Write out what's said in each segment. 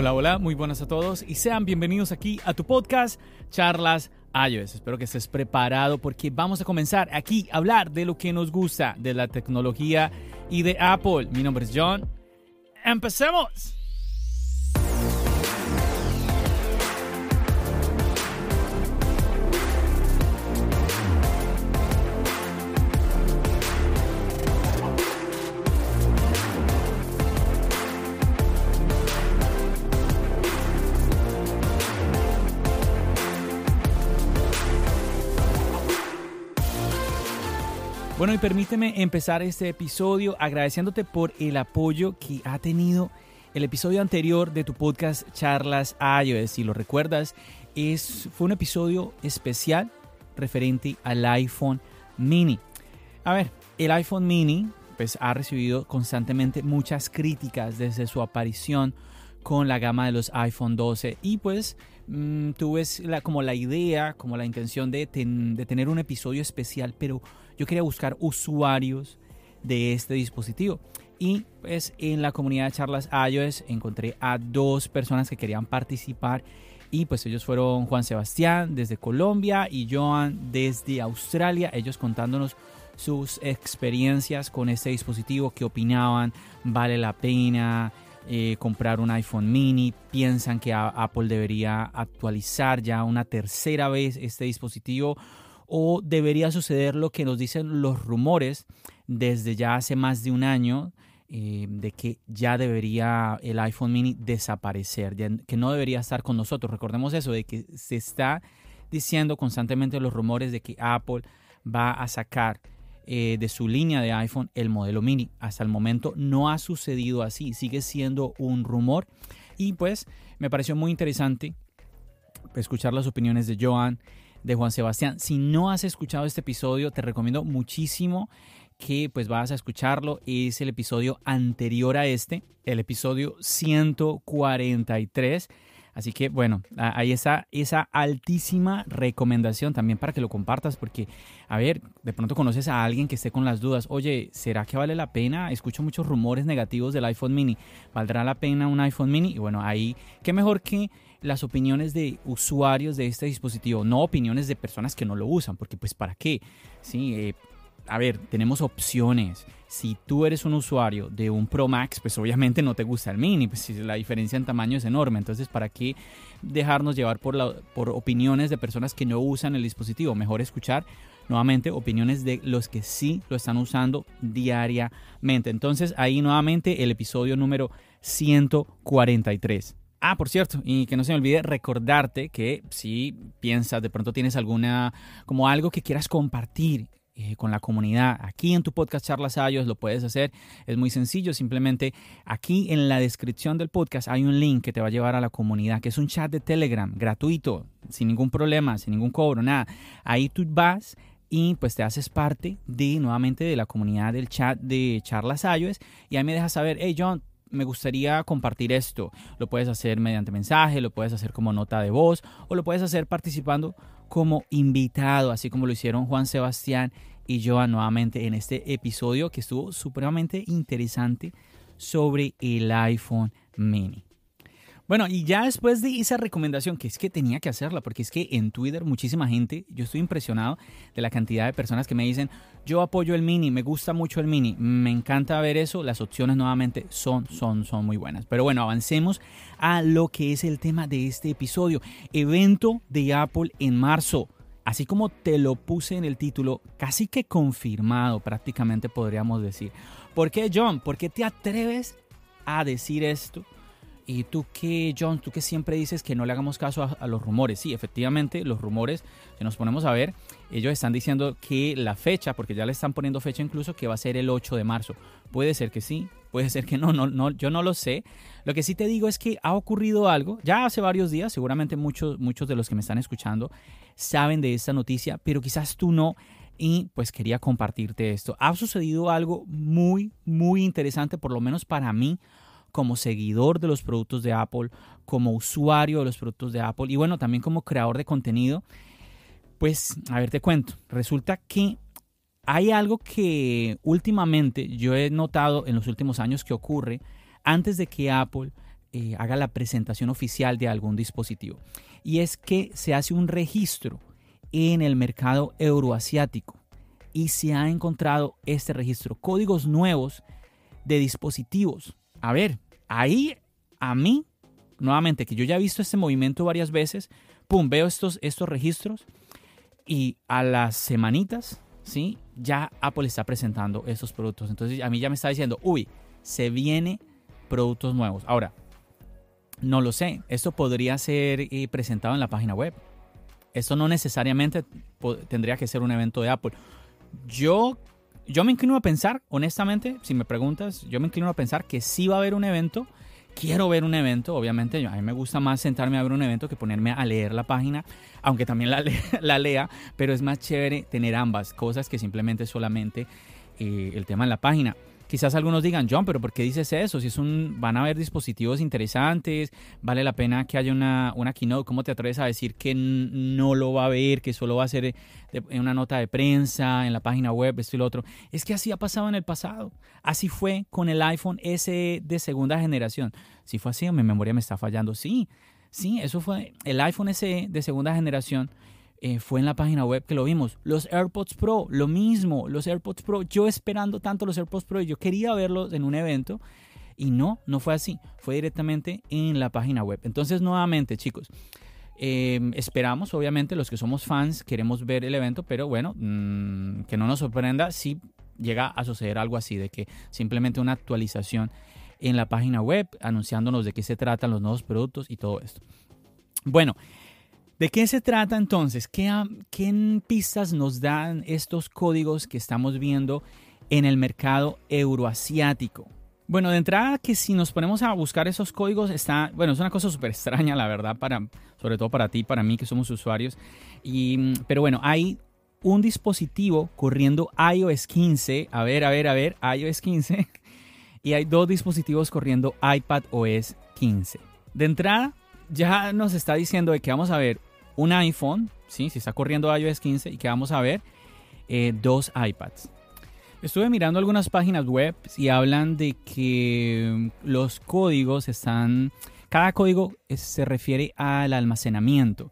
Hola, hola, muy buenas a todos y sean bienvenidos aquí a tu podcast Charlas iOS. Espero que estés preparado porque vamos a comenzar aquí a hablar de lo que nos gusta, de la tecnología y de Apple. Mi nombre es John. ¡Empecemos! Bueno, y permíteme empezar este episodio agradeciéndote por el apoyo que ha tenido el episodio anterior de tu podcast Charlas iOS. Si lo recuerdas, es, fue un episodio especial referente al iPhone mini. A ver, el iPhone mini pues, ha recibido constantemente muchas críticas desde su aparición con la gama de los iPhone 12 y pues mmm, tuve la, como la idea, como la intención de, de tener un episodio especial, pero yo quería buscar usuarios de este dispositivo. Y pues en la comunidad de charlas iOS encontré a dos personas que querían participar y pues ellos fueron Juan Sebastián desde Colombia y Joan desde Australia, ellos contándonos sus experiencias con este dispositivo, qué opinaban, vale la pena eh, comprar un iPhone mini, piensan que Apple debería actualizar ya una tercera vez este dispositivo o debería suceder lo que nos dicen los rumores desde ya hace más de un año eh, de que ya debería el iPhone mini desaparecer, que no debería estar con nosotros. Recordemos eso, de que se está diciendo constantemente los rumores de que Apple va a sacar eh, de su línea de iPhone el modelo mini. Hasta el momento no ha sucedido así, sigue siendo un rumor y pues me pareció muy interesante escuchar las opiniones de Joan de Juan Sebastián. Si no has escuchado este episodio, te recomiendo muchísimo que pues vas a escucharlo. Es el episodio anterior a este, el episodio 143. Así que bueno, ahí está esa altísima recomendación también para que lo compartas porque, a ver, de pronto conoces a alguien que esté con las dudas, oye, ¿será que vale la pena? Escucho muchos rumores negativos del iPhone mini, ¿valdrá la pena un iPhone mini? Y bueno, ahí, qué mejor que las opiniones de usuarios de este dispositivo, no opiniones de personas que no lo usan, porque pues para qué, sí, eh, a ver, tenemos opciones. Si tú eres un usuario de un Pro Max, pues obviamente no te gusta el mini, pues la diferencia en tamaño es enorme. Entonces, ¿para qué dejarnos llevar por, la, por opiniones de personas que no usan el dispositivo? Mejor escuchar nuevamente opiniones de los que sí lo están usando diariamente. Entonces, ahí nuevamente el episodio número 143. Ah, por cierto, y que no se me olvide recordarte que si piensas, de pronto tienes alguna, como algo que quieras compartir eh, con la comunidad, aquí en tu podcast Charlas Ayos lo puedes hacer, es muy sencillo, simplemente aquí en la descripción del podcast hay un link que te va a llevar a la comunidad, que es un chat de Telegram gratuito, sin ningún problema, sin ningún cobro, nada. Ahí tú vas y pues te haces parte de nuevamente de la comunidad del chat de Charlas Ayos y ahí me dejas saber, hey John, me gustaría compartir esto. Lo puedes hacer mediante mensaje, lo puedes hacer como nota de voz o lo puedes hacer participando como invitado, así como lo hicieron Juan Sebastián y yo nuevamente en este episodio que estuvo supremamente interesante sobre el iPhone mini. Bueno, y ya después de esa recomendación, que es que tenía que hacerla, porque es que en Twitter muchísima gente, yo estoy impresionado de la cantidad de personas que me dicen, yo apoyo el mini, me gusta mucho el mini, me encanta ver eso, las opciones nuevamente son, son, son muy buenas. Pero bueno, avancemos a lo que es el tema de este episodio, evento de Apple en marzo. Así como te lo puse en el título, casi que confirmado prácticamente podríamos decir. ¿Por qué John? ¿Por qué te atreves a decir esto? ¿Y tú qué, John? Tú que siempre dices que no le hagamos caso a, los rumores. Sí, efectivamente, los rumores, si nos ponemos a ver, ellos están diciendo que la fecha, porque ya le están poniendo fecha incluso, que va a ser el 8 de marzo. Puede ser que sí, puede ser que no, no, no, yo no lo sé. Lo que sí te digo es que ha ocurrido algo, ya hace varios días, seguramente muchos, muchos de los que me están escuchando saben de esta noticia, pero quizás tú no. Y pues quería compartirte esto. Ha sucedido algo muy, muy interesante, por lo menos para mí, como seguidor de los productos de Apple, como usuario de los productos de Apple y bueno, también como creador de contenido, pues a ver te cuento, resulta que hay algo que últimamente yo he notado en los últimos años que ocurre antes de que Apple eh, haga la presentación oficial de algún dispositivo. Y es que se hace un registro en el mercado euroasiático y se ha encontrado este registro, códigos nuevos de dispositivos. A ver, ahí a mí, nuevamente, que yo ya he visto este movimiento varias veces, pum, veo estos, estos registros y a las semanitas, ¿sí? Ya Apple está presentando estos productos. Entonces a mí ya me está diciendo, uy, se viene productos nuevos. Ahora, no lo sé, esto podría ser eh, presentado en la página web. Esto no necesariamente tendría que ser un evento de Apple. Yo, yo me inclino a pensar, honestamente, si me preguntas, yo me inclino a pensar que sí va a haber un evento. Quiero ver un evento, obviamente, a mí me gusta más sentarme a ver un evento que ponerme a leer la página, aunque también la, la lea, pero es más chévere tener ambas cosas que simplemente solamente eh, el tema en la página. Quizás algunos digan, John, pero ¿por qué dices eso? Si es un, van a haber dispositivos interesantes, vale la pena que haya una, una keynote. ¿Cómo te atreves a decir que no lo va a ver, que solo va a ser en una nota de prensa, en la página web, esto y lo otro? Es que así ha pasado en el pasado. Así fue con el iPhone S de segunda generación. Si fue así, mi memoria me está fallando. Sí, sí, eso fue el iPhone SE de segunda generación eh, fue en la página web que lo vimos. Los AirPods Pro, lo mismo, los AirPods Pro, yo esperando tanto los AirPods Pro, yo quería verlos en un evento y no, no fue así, fue directamente en la página web. Entonces, nuevamente, chicos, em, esperamos, obviamente, los que somos fans, queremos ver el evento, pero bueno, mm, que no nos sorprenda si llega a suceder algo así, de que simplemente una actualización en la página web anunciándonos de qué se tratan los nuevos productos y todo esto. Bueno, ¿De qué se trata entonces? ¿Qué, ¿Qué, pistas nos dan estos códigos que estamos viendo en el mercado euroasiático? Bueno, de entrada que si nos ponemos a buscar esos códigos está, bueno, es una cosa súper extraña, la verdad, para, sobre todo para ti, para mí que somos usuarios. Y, pero bueno, hay un dispositivo corriendo iOS 15, a ver, a ver, a ver, iOS 15, y hay dos dispositivos corriendo iPad OS 15. De entrada, ya nos está diciendo de que vamos a ver un iPhone, ¿sí? si está corriendo iOS 15 y que vamos a ver eh, dos iPads. Estuve mirando algunas páginas web y hablan de que los códigos están, cada código se refiere al almacenamiento.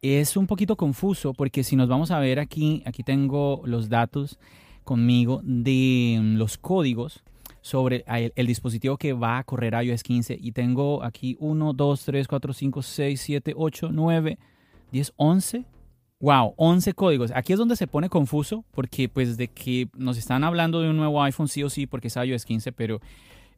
Es un poquito confuso porque si nos vamos a ver aquí, aquí tengo los datos conmigo de los códigos sobre el, el, dispositivo que va a correr iOS 15 y tengo aquí 1, 2, 3, 4, 5, 6, 7, 8, 9, 10, 11. Wow, 11 códigos. Aquí es donde se pone confuso porque pues de que nos están hablando de un nuevo iPhone sí o sí porque es iOS 15, pero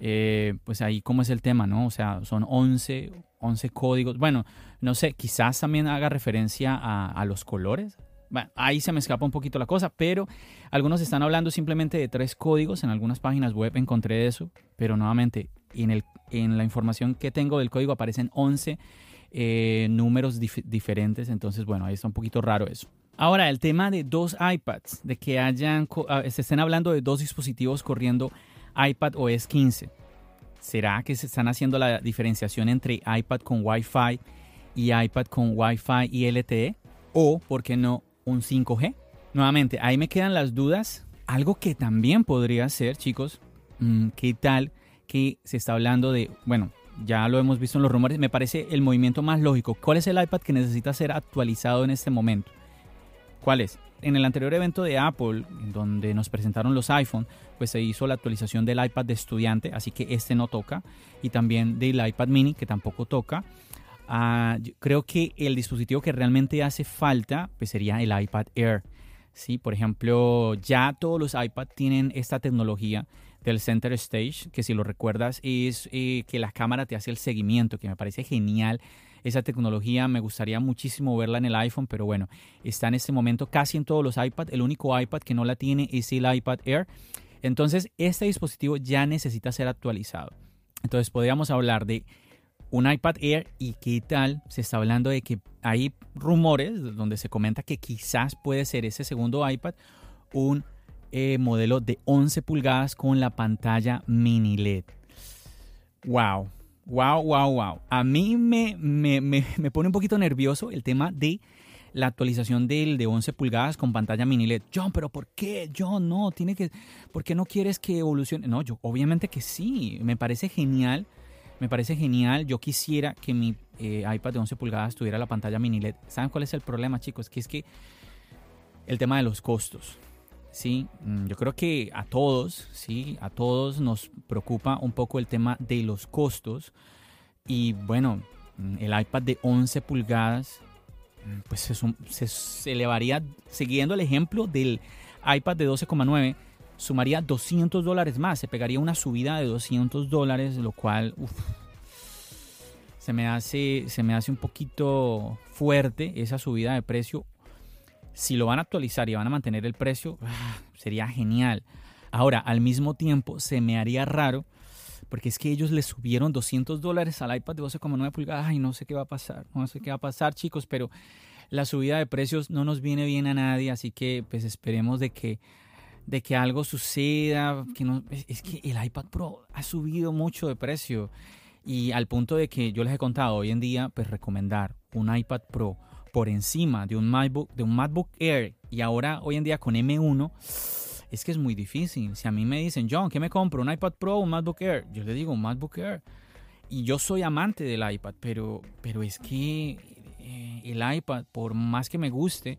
eh, pues ahí cómo es el tema, ¿no? O sea, son 11, 11 códigos. Bueno, no sé, quizás también haga referencia a, los colores. Bueno, ahí se me escapa un poquito la cosa, pero algunos están hablando simplemente de tres códigos. En algunas páginas web encontré eso, pero nuevamente en, el, en la información que tengo del código aparecen 11 eh, números diferentes. Entonces, bueno, ahí está un poquito raro eso. Ahora, el tema de dos iPads, de que hayan, ah, se estén hablando de dos dispositivos corriendo iPad OS 15. ¿Será que se están haciendo la diferenciación entre iPad con Wi-Fi y iPad con Wi-Fi y LTE? O, ¿por qué no, un 5G? Nuevamente, ahí me quedan las dudas. Algo que también podría ser, chicos, mm, ¿qué tal que se está hablando de, bueno, ya lo hemos visto en los rumores, me parece el movimiento más lógico. ¿Cuál es el iPad que necesita ser actualizado en este momento? ¿Cuál es? En el anterior evento de Apple, donde nos presentaron los iPhone, pues se hizo la actualización del iPad de estudiante, así que este no toca, y también del iPad mini, que tampoco toca. Ah, creo que el dispositivo que realmente hace falta pues sería el iPad Air. ¿sí? Por ejemplo, ya todos los iPad tienen esta tecnología del Center Stage, que si lo recuerdas es eh, que la cámara te hace el seguimiento, que me parece genial. Esa tecnología me gustaría muchísimo verla en el iPhone, pero bueno, está en este momento casi en todos los iPad. El único iPad que no la tiene es el iPad Air. Entonces, este dispositivo ya necesita ser actualizado. Entonces, podríamos hablar de un iPad Air y qué tal se está hablando de que hay rumores donde se comenta que quizás puede ser ese segundo iPad un eh, modelo de 11 pulgadas con la pantalla mini LED. Wow, wow, wow, wow. A mí me, me, me, me, pone un poquito nervioso el tema de la actualización del de 11 pulgadas con pantalla mini LED. John, pero ¿por qué? John, no, tiene que, ¿por qué no quieres que evolucione? No, yo obviamente que sí, me parece genial Me parece genial. Yo quisiera que mi eh, iPad de 11 pulgadas tuviera la pantalla mini LED. ¿Saben cuál es el problema, chicos? Que es que el tema de los costos. Sí, mm, yo creo que a todos, sí, a todos nos preocupa un poco el tema de los costos. Y bueno, mm, el iPad de 11 pulgadas, mm, pues se, elevaría, siguiendo el ejemplo del iPad de 12,9, sumaría 200 dólares más, se pegaría una subida de 200 dólares, lo cual se, me hace, se me hace un poquito fuerte esa subida de precio. Si lo van a actualizar y van a mantener el precio, ah, sería genial. Ahora, al mismo tiempo, se me haría raro porque es que ellos le subieron 200 dólares al iPad de 12,9 pulgadas. Ay, no sé qué va a pasar, no sé qué va a pasar, chicos, pero la subida de precios no nos viene bien a nadie, así que pues esperemos de que de que algo suceda, que no, es, que el iPad Pro ha subido mucho de precio y al punto de que yo les he contado hoy en día, pues recomendar un iPad Pro por encima de un MacBook, de un MacBook Air y ahora hoy en día con M1 es que es muy difícil. Si a mí me dicen, John, ¿qué me compro? ¿Un iPad Pro o un MacBook Air? Yo le digo, un MacBook Air. Y yo soy amante del iPad, pero, pero es que eh, el iPad, por más que me guste,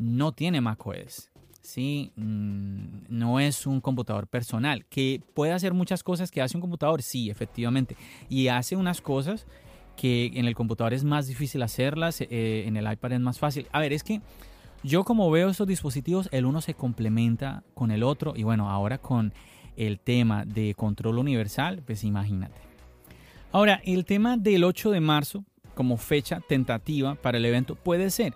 no tiene macOS. ¿sí? Mm, no es un computador personal, que puede hacer muchas cosas que hace un computador, sí, efectivamente, y hace unas cosas que en el computador es más difícil hacerlas, eh, en el iPad es más fácil. A ver, es que yo como veo estos dispositivos, el uno se complementa con el otro, y bueno, ahora con el tema de control universal, pues imagínate. Ahora, el tema del 8 de marzo como fecha tentativa para el evento puede ser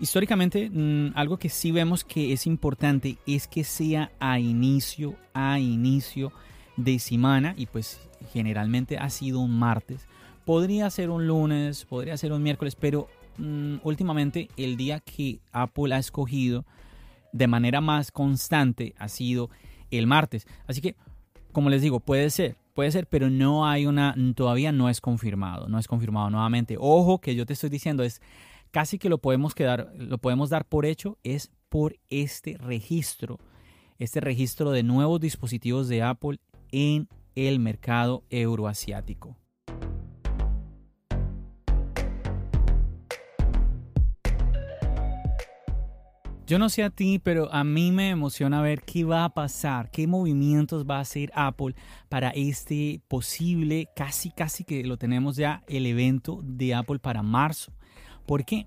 Históricamente, mm, algo que sí vemos que es importante es que sea a inicio, a inicio de semana y pues generalmente ha sido un martes. Podría ser un lunes, podría ser un miércoles, pero mm, últimamente el día que Apple ha escogido de manera más constante ha sido el martes. Así que, como les digo, puede ser, puede ser, pero no hay una, todavía no es confirmado, no es confirmado nuevamente. Ojo que yo te estoy diciendo es casi que lo podemos, quedar, lo podemos dar por hecho es por este registro, este registro de nuevos dispositivos de Apple en el mercado euroasiático. Yo no sé a ti, pero a mí me emociona ver qué va a pasar, qué movimientos va a hacer Apple para este posible, casi casi que lo tenemos ya, el evento de Apple para marzo. ¿Por qué?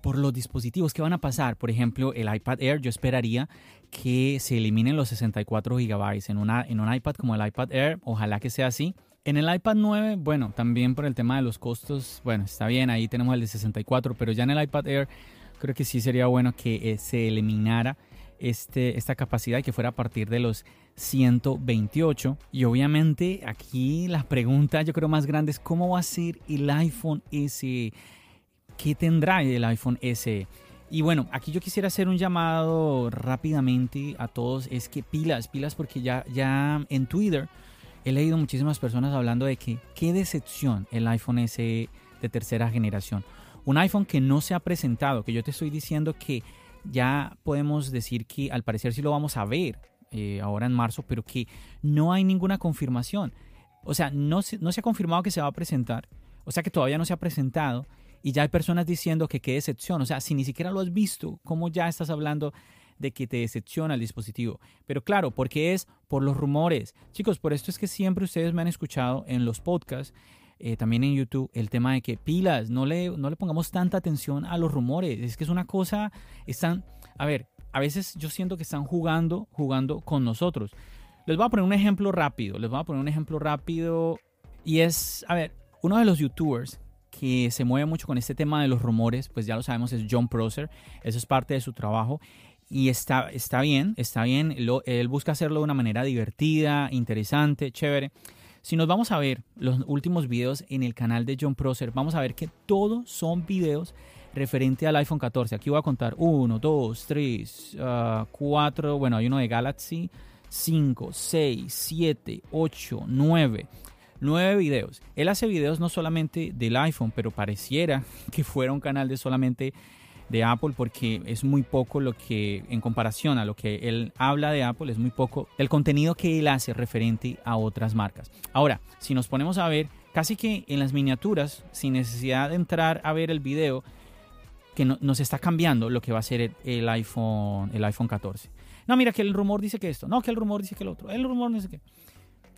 Por los dispositivos que van a pasar. Por ejemplo, el iPad Air, yo esperaría que se eliminen los 64 GB en, una, en un iPad como el iPad Air. Ojalá que sea así. En el iPad 9, bueno, también por el tema de los costos, bueno, está bien, ahí tenemos el de 64, pero ya en el iPad Air creo que sí sería bueno que eh, se eliminara este, esta capacidad y que fuera a partir de los 128. Y obviamente aquí la pregunta yo creo más grande es cómo va a ser el iPhone SE qué tendrá el iPhone SE. Y bueno, aquí yo quisiera hacer un llamado rápidamente a todos, es que pilas, pilas porque ya, ya en Twitter he leído muchísimas personas hablando de que qué decepción el iPhone SE de tercera generación. Un iPhone que no se ha presentado, que yo te estoy diciendo que ya podemos decir que al parecer sí lo vamos a ver eh, ahora en marzo, pero que no hay ninguna confirmación. O sea, no no se ha confirmado que se va a presentar, o sea que todavía no se ha presentado y ya hay personas diciendo que qué decepción. O sea, si ni siquiera lo has visto, ¿cómo ya estás hablando de que te decepciona el dispositivo? Pero claro, porque es por los rumores. Chicos, por esto es que siempre ustedes me han escuchado en los podcasts. Eh, también en YouTube, el tema de que pilas, no le, no le pongamos tanta atención a los rumores. Es que es una cosa, están, a ver, a veces yo siento que están jugando, jugando con nosotros. Les voy a poner un ejemplo rápido, les voy a poner un ejemplo rápido y es, a ver, uno de los youtubers que se mueve mucho con este tema de los rumores, pues ya lo sabemos, es John Prosser. Eso es parte de su trabajo. Y está, está bien, está bien. él busca hacerlo de una manera divertida, interesante, chévere. Si nos vamos a ver los últimos videos en el canal de John Prosser, vamos a ver que todos son videos referente al iPhone 14. Aquí voy a contar 1, 2, 3, 4, bueno, hay uno de Galaxy, 5, 6, 7, 8, 9 nueve videos. Él hace videos no solamente del iPhone, pero pareciera que fuera un canal de solamente de Apple porque es muy poco lo que, en comparación a lo que él habla de Apple, es muy poco el contenido que él hace referente a otras marcas. Ahora, si nos ponemos a ver, casi que en las miniaturas, sin necesidad de entrar a ver el video, que nos está cambiando lo que va a ser el, iPhone, el iPhone 14. No, mira que el rumor dice que esto, no, que el rumor dice que el otro, el rumor dice que...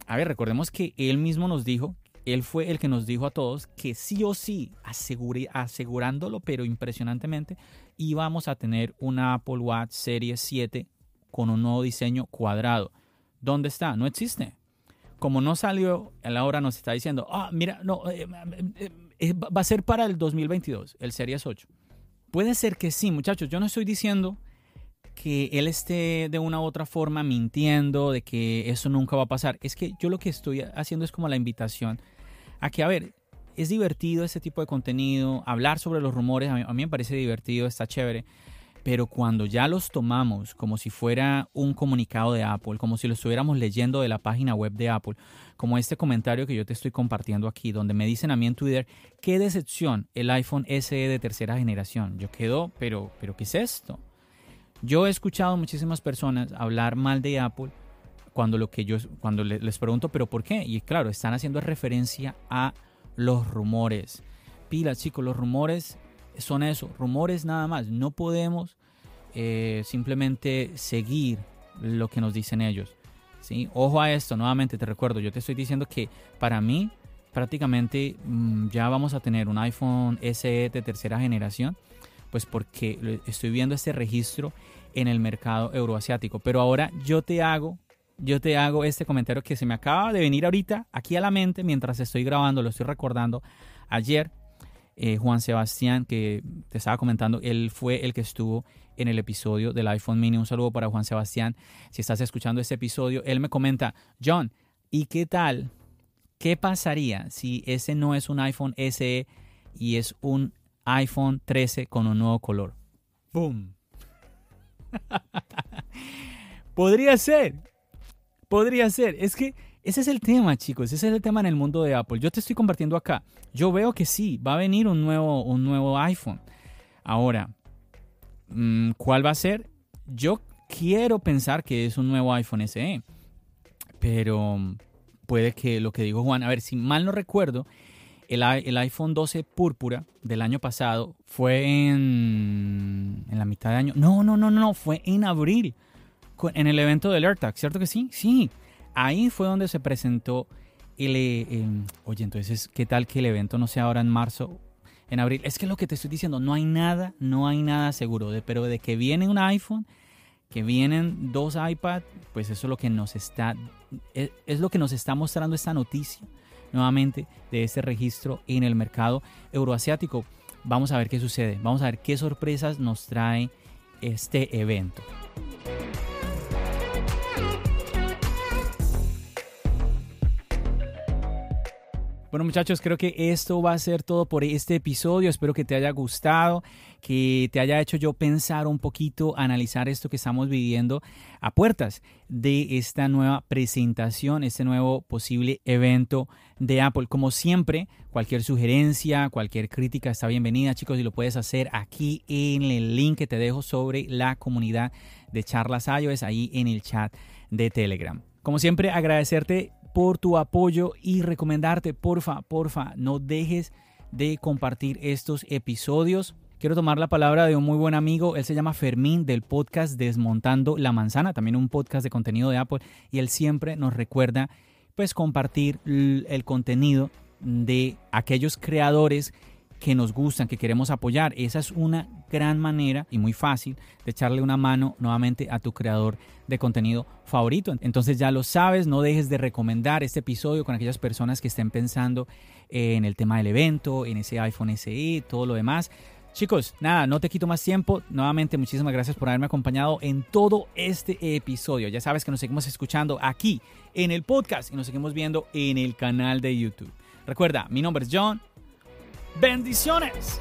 A ver, recordemos que él mismo nos dijo él fue el que nos dijo a todos que sí o sí, asegurándolo, pero impresionantemente, íbamos a tener una Apple Watch Serie 7 con un nuevo diseño cuadrado. ¿Dónde está? No existe. Como no salió, a la hora nos está diciendo, ah, mira, no, eh, eh, eh, va a ser para el 2022, el Series 8. Puede ser que sí, muchachos. Yo no estoy diciendo que él esté de una u otra forma mintiendo, de que eso nunca va a pasar. Es que yo lo que estoy haciendo es como la invitación a que, a ver, es divertido este tipo de contenido, hablar sobre los rumores, a mí, me parece divertido, está chévere, pero cuando ya los tomamos como si fuera un comunicado de Apple, como si lo estuviéramos leyendo de la página web de Apple, como este comentario que yo te estoy compartiendo aquí, donde me dicen a mí en Twitter, qué decepción el iPhone SE de tercera generación. Yo quedo, pero, pero ¿qué es esto? Yo he escuchado muchísimas personas hablar mal de Apple cuando lo que yo cuando les pregunto, pero ¿por qué? Y claro, están haciendo referencia a los rumores. Pilas, chicos, los rumores son eso, rumores nada más. No podemos eh, simplemente seguir lo que nos dicen ellos. ¿sí? Ojo a esto, nuevamente te recuerdo, yo te estoy diciendo que para mí prácticamente mm, ya vamos a tener un iPhone SE de tercera generación pues porque estoy viendo este registro en el mercado euroasiático. Pero ahora yo te hago, yo te hago este comentario que se me acaba de venir ahorita aquí a la mente mientras estoy grabando, lo estoy recordando. Ayer eh, Juan Sebastián, que te estaba comentando, él fue el que estuvo en el episodio del iPhone mini. Un saludo para Juan Sebastián. Si estás escuchando este episodio, él me comenta, John, ¿y qué tal? ¿Qué pasaría si ese no es un iPhone SE y es un iPhone 13 con un nuevo color. ¡Boom! Podría ser. Podría ser. Es que ese es el tema, chicos. Ese es el tema en el mundo de Apple. Yo te estoy compartiendo acá. Yo veo que sí, va a venir un nuevo, un nuevo iPhone. Ahora, mm, ¿cuál va a ser? Yo quiero pensar que es un nuevo iPhone SE. Pero puede que lo que dijo Juan, a ver, si mal no recuerdo, el, iPhone 12 púrpura del año pasado fue en, en la mitad de año. No, no, no, no, fue en abril, en el evento del AirTag, ¿cierto que sí? Sí, ahí fue donde se presentó el, eh, Oye, entonces, ¿qué tal que el evento no sea ahora en marzo, en abril? Es que lo que te estoy diciendo, no hay nada, no hay nada seguro, pero de que viene un iPhone, que vienen dos iPad, pues eso es lo que nos está, es lo que nos está mostrando esta noticia nuevamente de este registro en el mercado euroasiático. Vamos a ver qué sucede, vamos a ver qué sorpresas nos trae este evento. Bueno muchachos, creo que esto va a ser todo por este episodio. Espero que te haya gustado, que te haya hecho yo pensar un poquito, analizar esto que estamos viviendo a puertas de esta nueva presentación, este nuevo posible evento de Apple. Como siempre, cualquier sugerencia, cualquier crítica está bienvenida chicos y lo puedes hacer aquí en el link que te dejo sobre la comunidad de charlas iOS ahí en el chat de Telegram. Como siempre, agradecerte por tu apoyo y recomendarte, porfa, porfa, no dejes de compartir estos episodios. Quiero tomar la palabra de un muy buen amigo, él se llama Fermín del podcast Desmontando la Manzana, también un podcast de contenido de Apple y él siempre nos recuerda pues compartir el contenido de aquellos creadores que nos gustan, que queremos apoyar. Esa es una gran manera y muy fácil de echarle una mano nuevamente a tu creador de contenido favorito. Entonces ya lo sabes, no dejes de recomendar este episodio con aquellas personas que estén pensando en el tema del evento, en ese iPhone SE, todo lo demás. Chicos, nada, no te quito más tiempo. Nuevamente, muchísimas gracias por haberme acompañado en todo este episodio. Ya sabes que nos seguimos escuchando aquí en el podcast y nos seguimos viendo en el canal de YouTube. Recuerda, mi nombre es John Bendiciones.